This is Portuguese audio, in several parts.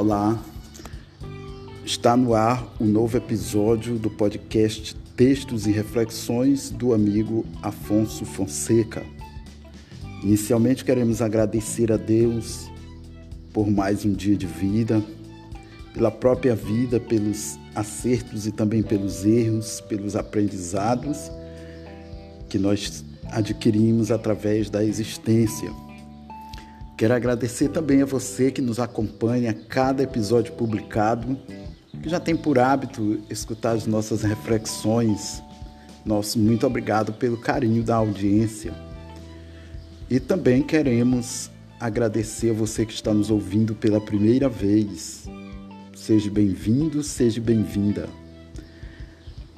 Olá, está no ar o um novo episódio do podcast Textos e Reflexões do amigo Afonso Fonseca. Inicialmente queremos agradecer a Deus por mais um dia de vida, pela própria vida, pelos acertos e também pelos erros, pelos aprendizados que nós adquirimos através da existência. Quero agradecer também a você que nos acompanha a cada episódio publicado, que já tem por hábito escutar as nossas reflexões. Nosso muito obrigado pelo carinho da audiência. E também queremos agradecer a você que está nos ouvindo pela primeira vez. Seja bem-vindo, seja bem-vinda.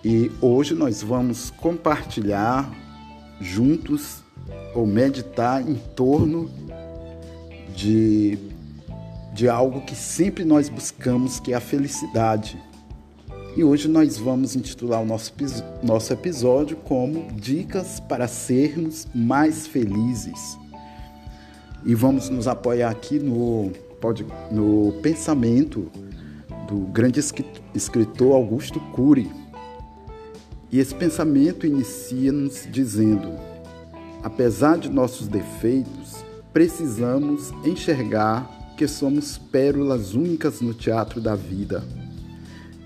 E hoje nós vamos compartilhar juntos ou meditar em torno de, de algo que sempre nós buscamos, que é a felicidade. E hoje nós vamos intitular o nosso, nosso episódio como Dicas para sermos mais felizes. E vamos nos apoiar aqui no, no pensamento do grande escritor Augusto Cury. E esse pensamento inicia-nos dizendo: apesar de nossos defeitos, precisamos enxergar que somos pérolas únicas no teatro da vida.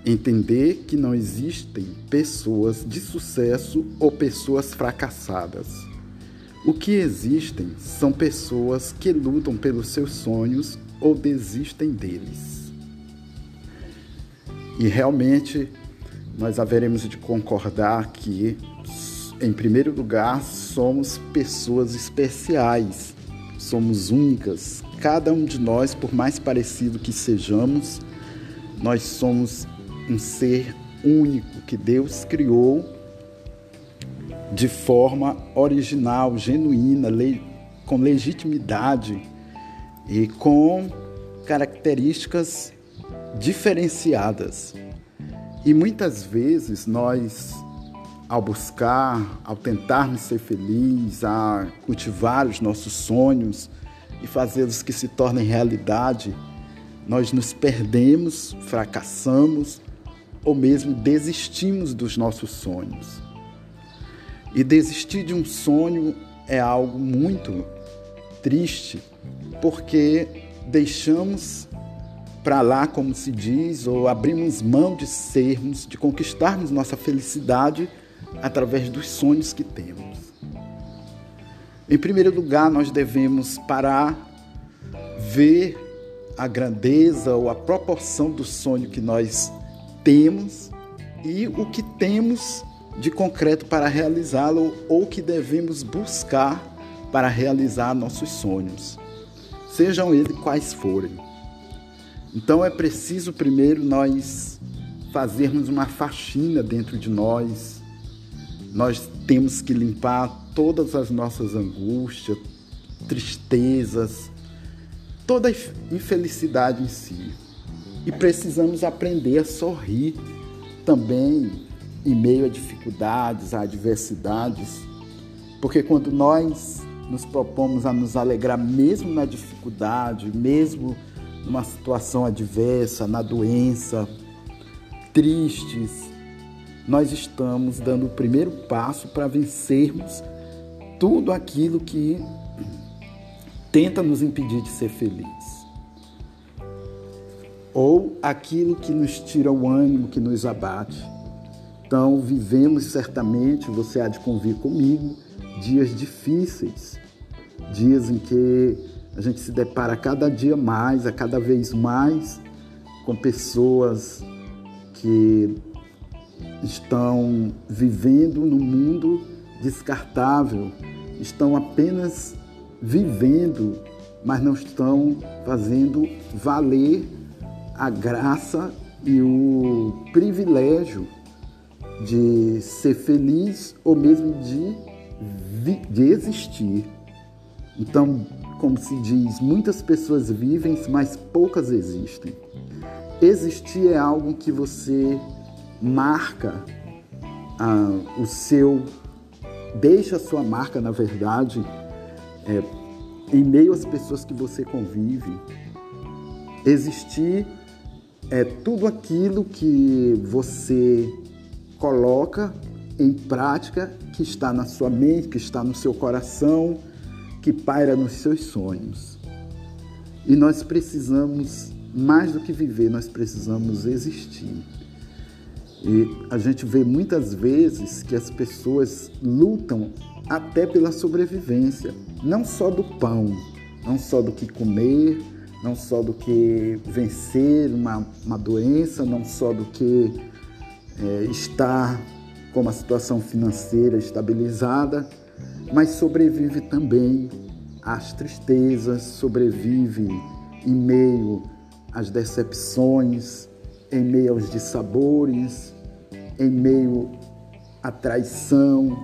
Entender que não existem pessoas de sucesso ou pessoas fracassadas. O que existem são pessoas que lutam pelos seus sonhos ou desistem deles. E realmente nós haveremos de concordar que, em primeiro lugar, somos pessoas especiais somos únicas. Cada um de nós, por mais parecido que sejamos, nós somos um ser único que Deus criou de forma original, genuína, com legitimidade e com características diferenciadas. E muitas vezes nós ao buscar, ao tentarmos ser felizes, a cultivar os nossos sonhos e fazê-los que se tornem realidade, nós nos perdemos, fracassamos ou mesmo desistimos dos nossos sonhos. E desistir de um sonho é algo muito triste, porque deixamos para lá, como se diz, ou abrimos mão de sermos, de conquistarmos nossa felicidade através dos sonhos que temos. Em primeiro lugar, nós devemos parar, ver a grandeza ou a proporção do sonho que nós temos e o que temos de concreto para realizá-lo ou que devemos buscar para realizar nossos sonhos, sejam eles quais forem. Então é preciso primeiro nós fazermos uma faxina dentro de nós, nós temos que limpar todas as nossas angústias, tristezas, toda infelicidade em si. E precisamos aprender a sorrir também em meio a dificuldades, a adversidades, porque quando nós nos propomos a nos alegrar mesmo na dificuldade, mesmo numa situação adversa, na doença, tristes, nós estamos dando o primeiro passo para vencermos tudo aquilo que tenta nos impedir de ser feliz. Ou aquilo que nos tira o ânimo, que nos abate. Então, vivemos certamente, você há de convir comigo, dias difíceis, dias em que a gente se depara cada dia mais, a cada vez mais, com pessoas que estão vivendo no mundo descartável, estão apenas vivendo, mas não estão fazendo valer a graça e o privilégio de ser feliz ou mesmo de, de existir. Então, como se diz, muitas pessoas vivem, mas poucas existem. Existir é algo que você marca ah, o seu, deixa a sua marca, na verdade, é, em meio às pessoas que você convive. Existir é tudo aquilo que você coloca em prática, que está na sua mente, que está no seu coração, que paira nos seus sonhos. E nós precisamos, mais do que viver, nós precisamos existir. E a gente vê muitas vezes que as pessoas lutam até pela sobrevivência, não só do pão, não só do que comer, não só do que vencer uma, uma doença, não só do que é, estar com uma situação financeira estabilizada, mas sobrevive também às tristezas, sobrevive em meio às decepções, em meio aos dissabores, em meio à traição.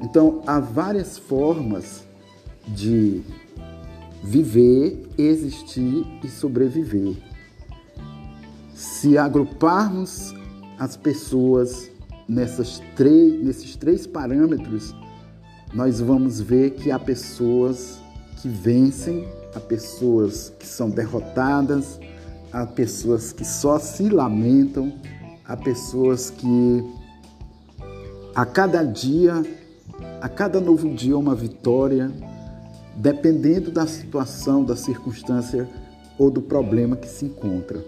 Então, há várias formas de viver, existir e sobreviver. Se agruparmos as pessoas nessas três, nesses três parâmetros, nós vamos ver que há pessoas que vencem, há pessoas que são derrotadas, há pessoas que só se lamentam, há pessoas que a cada dia, a cada novo dia, uma vitória, dependendo da situação, da circunstância ou do problema que se encontra.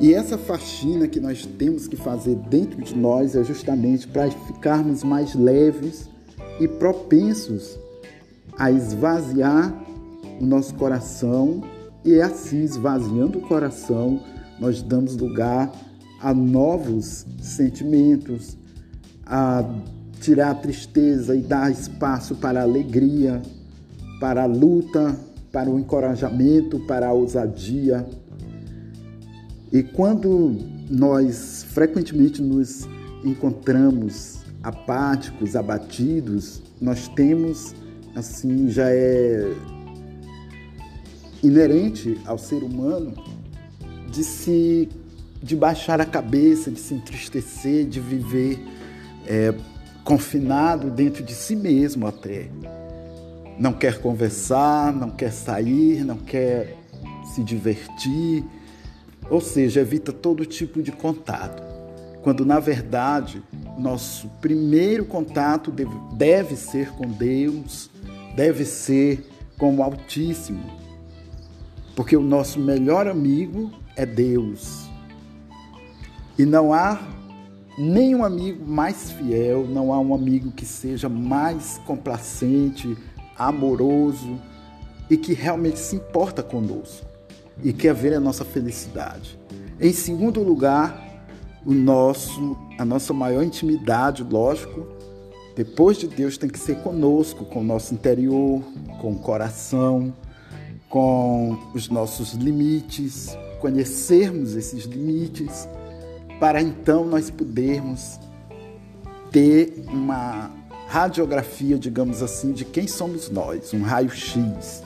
E essa faxina que nós temos que fazer dentro de nós é justamente para ficarmos mais leves e propensos a esvaziar o nosso coração e é assim esvaziando o coração nós damos lugar a novos sentimentos, a tirar a tristeza e dar espaço para a alegria, para a luta, para o encorajamento, para a ousadia. E quando nós frequentemente nos encontramos apáticos, abatidos, nós temos assim já é inerente ao ser humano de se de baixar a cabeça, de se entristecer, de viver é, confinado dentro de si mesmo até. Não quer conversar, não quer sair, não quer se divertir, ou seja, evita todo tipo de contato. Quando na verdade nosso primeiro contato deve, deve ser com Deus, deve ser com o Altíssimo, porque o nosso melhor amigo é Deus. E não há nenhum amigo mais fiel, não há um amigo que seja mais complacente, amoroso e que realmente se importa conosco e quer ver a nossa felicidade. Em segundo lugar, o nosso, a nossa maior intimidade, lógico, depois de Deus tem que ser conosco, com o nosso interior, com o coração, com os nossos limites, conhecermos esses limites, para então nós podermos ter uma radiografia, digamos assim, de quem somos nós, um raio-x.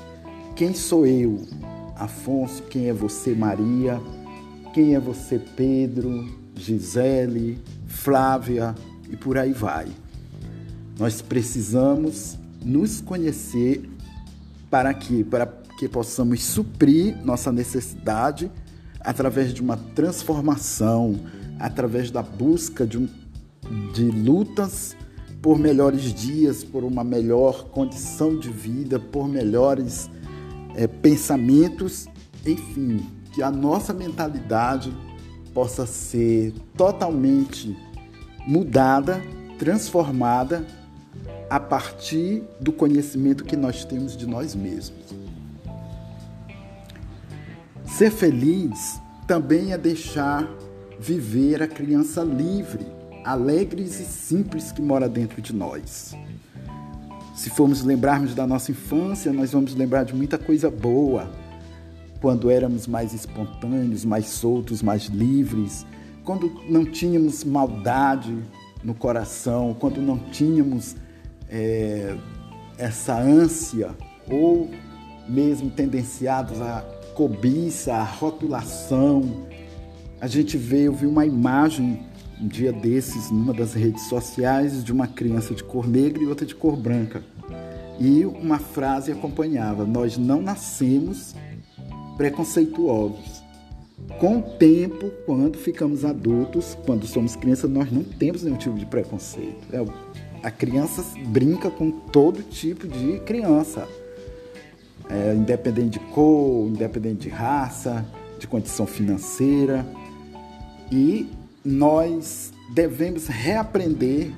Quem sou eu, Afonso? Quem é você, Maria? Quem é você, Pedro? Gisele, Flávia e por aí vai. Nós precisamos nos conhecer para que para que possamos suprir nossa necessidade através de uma transformação, através da busca de, um, de lutas por melhores dias, por uma melhor condição de vida, por melhores é, pensamentos, enfim, que a nossa mentalidade possa ser totalmente mudada, transformada a partir do conhecimento que nós temos de nós mesmos. Ser feliz também é deixar viver a criança livre, alegres e simples que mora dentro de nós. Se formos lembrarmos da nossa infância, nós vamos lembrar de muita coisa boa, quando éramos mais espontâneos, mais soltos, mais livres, quando não tínhamos maldade no coração, quando não tínhamos é, essa ânsia. Ou mesmo tendenciados à cobiça, à rotulação. A gente veio, viu uma imagem um dia desses numa das redes sociais de uma criança de cor negra e outra de cor branca. E uma frase acompanhava: Nós não nascemos preconceituosos. Com o tempo, quando ficamos adultos, quando somos crianças, nós não temos nenhum tipo de preconceito. É, a criança brinca com todo tipo de criança, é, independente de cor, independente de raça, de condição financeira. E nós devemos reaprender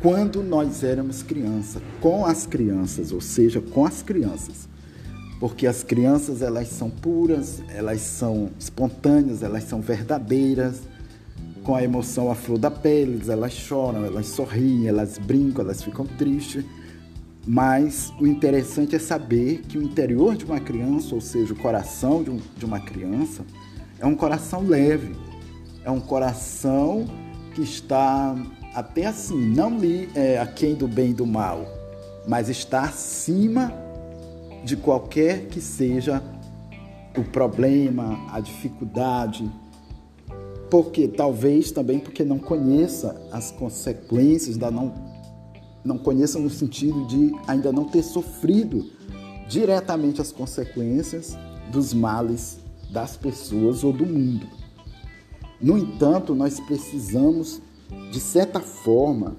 quando nós éramos criança, com as crianças, ou seja, com as crianças. Porque as crianças, elas são puras, elas são espontâneas, elas são verdadeiras, com a emoção à flor da pele, elas choram, elas sorriem, elas brincam, elas ficam tristes. Mas o interessante é saber que o interior de uma criança, ou seja, o coração de, um, de uma criança, é um coração leve, é um coração que está até assim, não li é, aquém do bem e do mal, mas está acima de qualquer que seja o problema, a dificuldade, porque talvez também porque não conheça as consequências da não não conheça no sentido de ainda não ter sofrido diretamente as consequências dos males das pessoas ou do mundo. No entanto, nós precisamos de certa forma,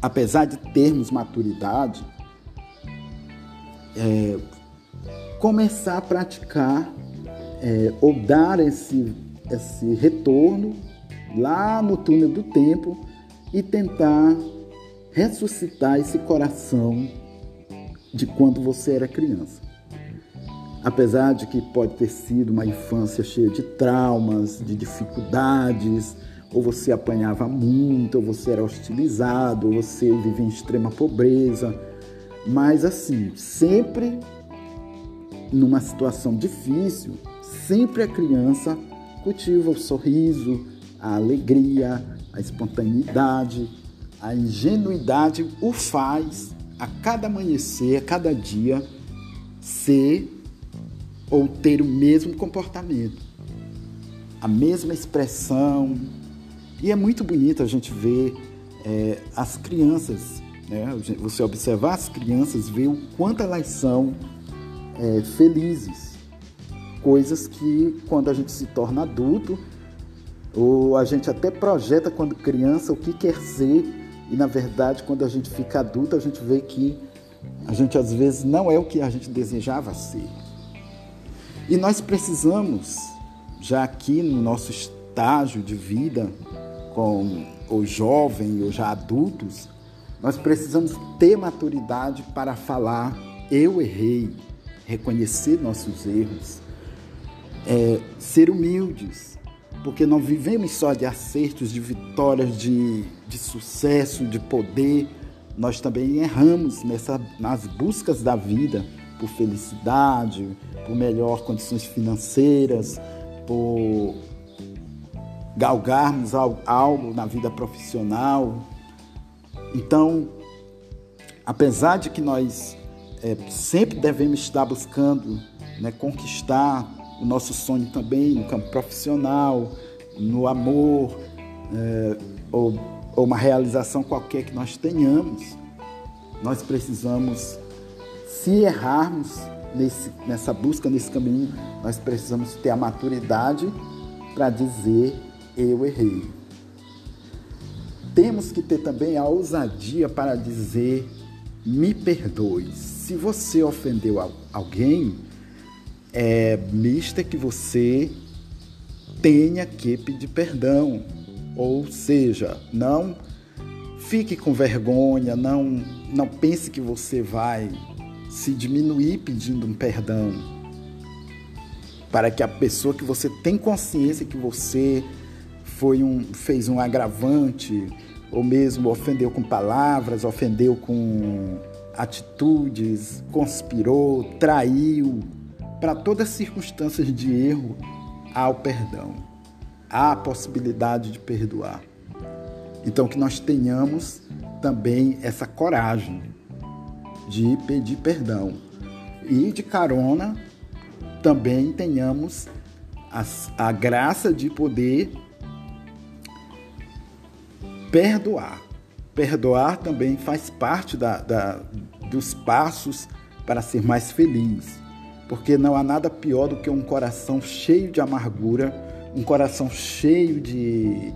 apesar de termos maturidade, é, começar a praticar é, ou dar esse, esse retorno lá no túnel do tempo e tentar ressuscitar esse coração de quando você era criança. Apesar de que pode ter sido uma infância cheia de traumas, de dificuldades, ou você apanhava muito, ou você era hostilizado, ou você vivia em extrema pobreza. Mas assim, sempre numa situação difícil, sempre a criança cultiva o sorriso, a alegria, a espontaneidade, a ingenuidade o faz a cada amanhecer, a cada dia ser ou ter o mesmo comportamento, a mesma expressão, e é muito bonito a gente ver é, as crianças, né? você observar as crianças, ver o quanto elas são é, felizes. Coisas que quando a gente se torna adulto, ou a gente até projeta quando criança o que quer ser, e na verdade quando a gente fica adulto a gente vê que a gente às vezes não é o que a gente desejava ser. E nós precisamos, já aqui no nosso estágio de vida, com os jovens ou já adultos, nós precisamos ter maturidade para falar: eu errei, reconhecer nossos erros, é, ser humildes, porque não vivemos só de acertos, de vitórias, de, de sucesso, de poder, nós também erramos nessa, nas buscas da vida por felicidade, por melhor condições financeiras, por galgarmos algo na vida profissional. Então, apesar de que nós é, sempre devemos estar buscando né, conquistar o nosso sonho também no campo profissional, no amor, é, ou, ou uma realização qualquer que nós tenhamos, nós precisamos, se errarmos nesse, nessa busca, nesse caminho, nós precisamos ter a maturidade para dizer eu errei. Temos que ter também a ousadia para dizer me perdoe. Se você ofendeu alguém, é mista que você tenha que pedir perdão. Ou seja, não fique com vergonha, não, não pense que você vai se diminuir pedindo um perdão. Para que a pessoa que você tem consciência que você foi um, fez um agravante, ou mesmo ofendeu com palavras, ofendeu com atitudes, conspirou, traiu. Para todas as circunstâncias de erro, há o perdão, há a possibilidade de perdoar. Então, que nós tenhamos também essa coragem de pedir perdão. E de carona, também tenhamos a, a graça de poder perdoar. Perdoar também faz parte da, da, dos passos para ser mais feliz. Porque não há nada pior do que um coração cheio de amargura, um coração cheio de,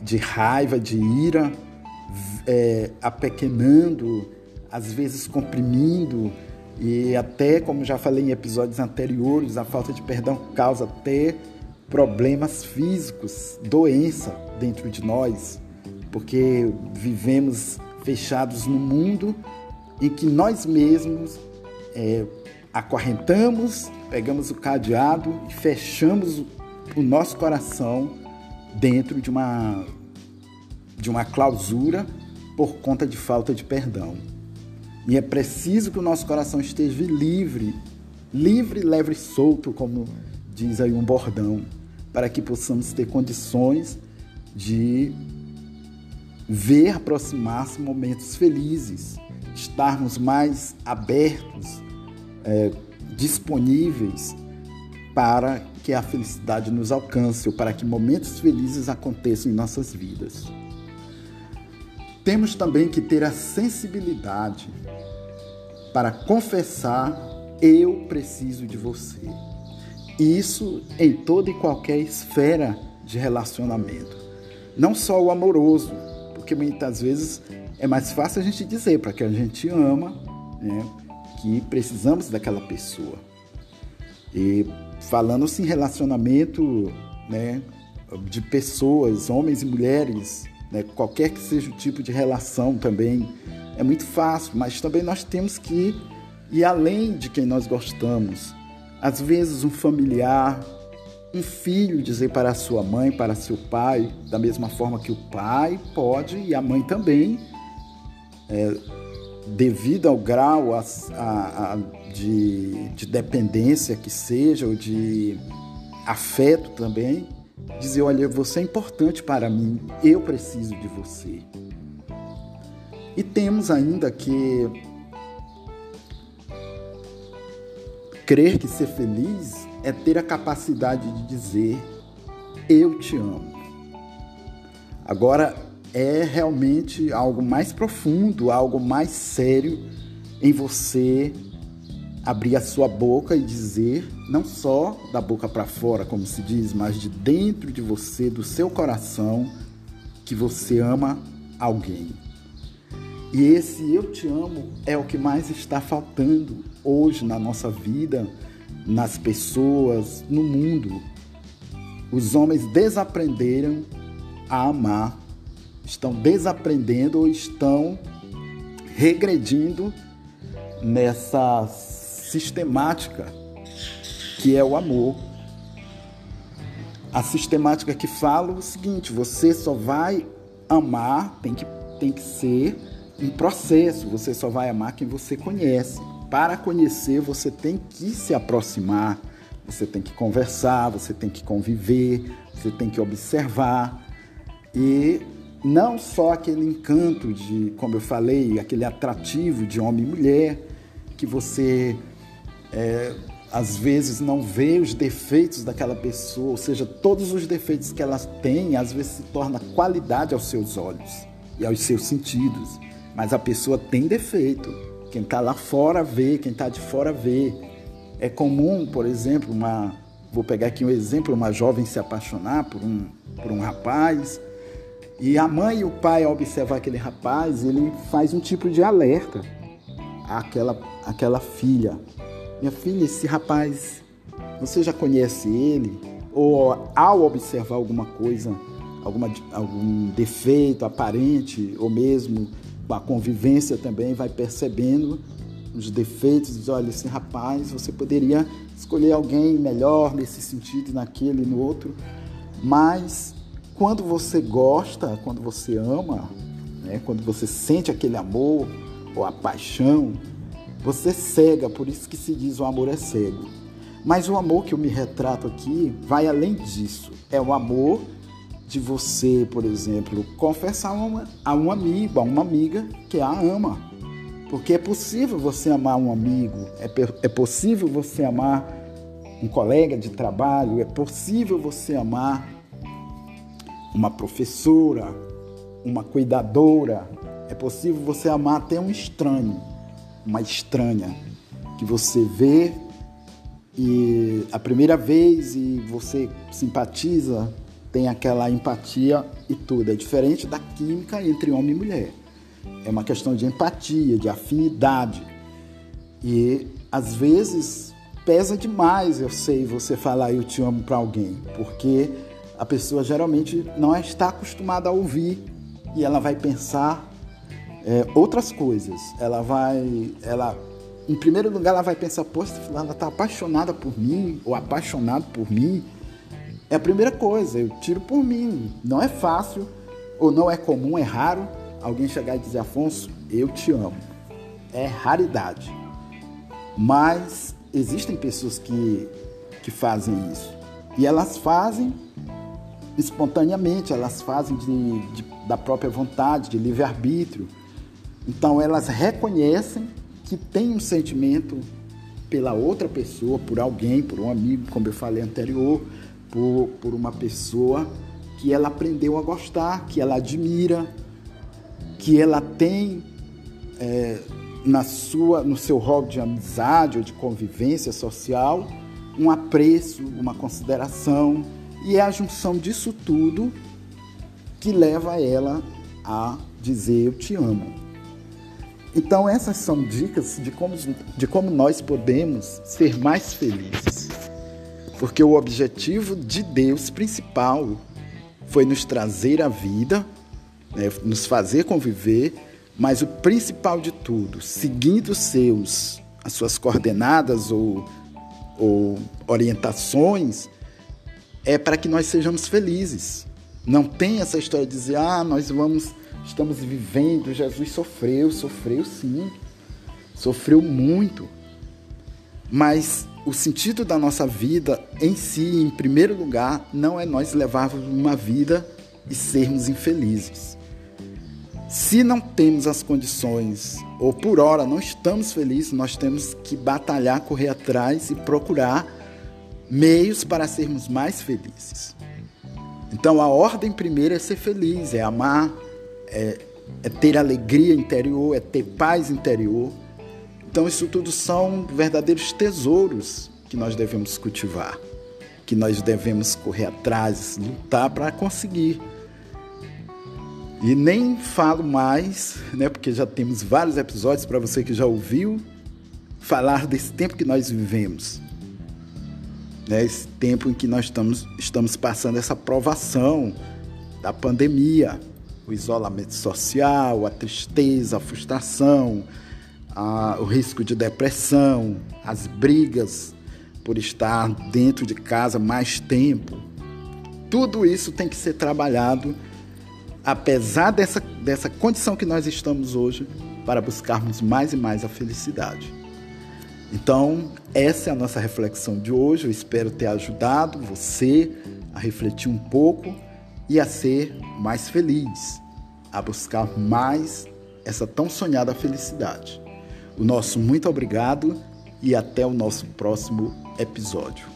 de raiva, de ira, é, apequenando, às vezes comprimindo, e até, como já falei em episódios anteriores, a falta de perdão causa até problemas físicos, doença dentro de nós, porque vivemos fechados no mundo em que nós mesmos é, acorrentamos, pegamos o cadeado e fechamos o nosso coração dentro de uma, de uma clausura por conta de falta de perdão. E é preciso que o nosso coração esteja livre, livre, leve e solto, como diz aí um bordão, para que possamos ter condições de ver aproximar-se momentos felizes, estarmos mais abertos, é, disponíveis para que a felicidade nos alcance ou para que momentos felizes aconteçam em nossas vidas. Temos também que ter a sensibilidade para confessar: eu preciso de você. Isso em toda e qualquer esfera de relacionamento. Não só o amoroso, porque muitas vezes é mais fácil a gente dizer para que a gente ama, né, que precisamos daquela pessoa. E falando-se em relacionamento né, de pessoas, homens e mulheres, né, qualquer que seja o tipo de relação também, é muito fácil, mas também nós temos que ir além de quem nós gostamos. Às vezes, um familiar, um filho dizer para a sua mãe, para seu pai, da mesma forma que o pai pode e a mãe também, é, devido ao grau a, a, a, de, de dependência que seja, ou de afeto também, dizer: olha, você é importante para mim, eu preciso de você. E temos ainda que crer que ser feliz é ter a capacidade de dizer eu te amo. Agora é realmente algo mais profundo, algo mais sério em você abrir a sua boca e dizer, não só da boca para fora, como se diz, mas de dentro de você, do seu coração, que você ama alguém. E esse eu te amo é o que mais está faltando hoje na nossa vida, nas pessoas, no mundo. Os homens desaprenderam a amar, estão desaprendendo ou estão regredindo nessa sistemática que é o amor. A sistemática que fala o seguinte: você só vai amar, tem que, tem que ser um processo. Você só vai amar quem você conhece. Para conhecer, você tem que se aproximar, você tem que conversar, você tem que conviver, você tem que observar. E não só aquele encanto de, como eu falei, aquele atrativo de homem e mulher, que você é, às vezes não vê os defeitos daquela pessoa, ou seja, todos os defeitos que ela tem, às vezes se torna qualidade aos seus olhos e aos seus sentidos. Mas a pessoa tem defeito. Quem está lá fora vê, quem está de fora vê. É comum, por exemplo, uma. Vou pegar aqui um exemplo: uma jovem se apaixonar por um, por um rapaz. E a mãe e o pai, ao observar aquele rapaz, ele faz um tipo de alerta àquela, àquela filha. Minha filha, esse rapaz, você já conhece ele? Ou ao observar alguma coisa, alguma, algum defeito aparente, ou mesmo a convivência também vai percebendo os defeitos, diz, olha, esse rapaz, você poderia escolher alguém melhor nesse sentido, naquele, no outro, mas quando você gosta, quando você ama, né, quando você sente aquele amor ou a paixão, você cega, por isso que se diz o amor é cego. Mas o amor que eu me retrato aqui vai além disso. É o amor de você, por exemplo, confessar uma, a um amigo, a uma amiga que a ama. Porque é possível você amar um amigo, é, é possível você amar um colega de trabalho, é possível você amar uma professora, uma cuidadora, é possível você amar até um estranho, uma estranha, que você vê e a primeira vez e você simpatiza, tem aquela empatia e tudo. É diferente da química entre homem e mulher. É uma questão de empatia, de afinidade. E às vezes pesa demais, eu sei, você falar eu te amo para alguém, porque a pessoa geralmente não está acostumada a ouvir e ela vai pensar é, outras coisas. Ela vai, ela, em primeiro lugar, ela vai pensar, poxa, ela está apaixonada por mim ou apaixonado por mim. É a primeira coisa, eu tiro por mim. Não é fácil ou não é comum, é raro alguém chegar e dizer, Afonso, eu te amo. É raridade. Mas existem pessoas que, que fazem isso. E elas fazem espontaneamente, elas fazem de, de, da própria vontade, de livre-arbítrio. Então elas reconhecem que tem um sentimento pela outra pessoa, por alguém, por um amigo, como eu falei anterior, por, por uma pessoa que ela aprendeu a gostar, que ela admira, que ela tem é, na sua, no seu rol de amizade ou de convivência social um apreço, uma consideração, e é a junção disso tudo que leva ela a dizer eu te amo. Então essas são dicas de como, de como nós podemos ser mais felizes. Porque o objetivo de Deus principal foi nos trazer a vida, né, nos fazer conviver mas o principal de tudo, seguindo seus, as suas coordenadas ou, ou orientações, é para que nós sejamos felizes. Não tem essa história de dizer, ah, nós vamos, estamos vivendo, Jesus sofreu, sofreu sim, sofreu muito. Mas o sentido da nossa vida em si, em primeiro lugar, não é nós levarmos uma vida e sermos infelizes. Se não temos as condições, ou por hora não estamos felizes, nós temos que batalhar, correr atrás e procurar meios para sermos mais felizes. Então a ordem primeira é ser feliz, é amar, é, é ter alegria interior, é ter paz interior. Então isso tudo são verdadeiros tesouros que nós devemos cultivar, que nós devemos correr atrás, lutar para conseguir. E nem falo mais, né, porque já temos vários episódios para você que já ouviu falar desse tempo que nós vivemos. Né, esse tempo em que nós estamos, estamos passando essa provação da pandemia, o isolamento social, a tristeza, a frustração, a, o risco de depressão, as brigas por estar dentro de casa mais tempo. Tudo isso tem que ser trabalhado apesar dessa, dessa condição que nós estamos hoje, para buscarmos mais e mais a felicidade. Então, essa é a nossa reflexão de hoje. Eu espero ter ajudado você a refletir um pouco e a ser mais feliz, a buscar mais essa tão sonhada felicidade. O nosso muito obrigado e até o nosso próximo episódio.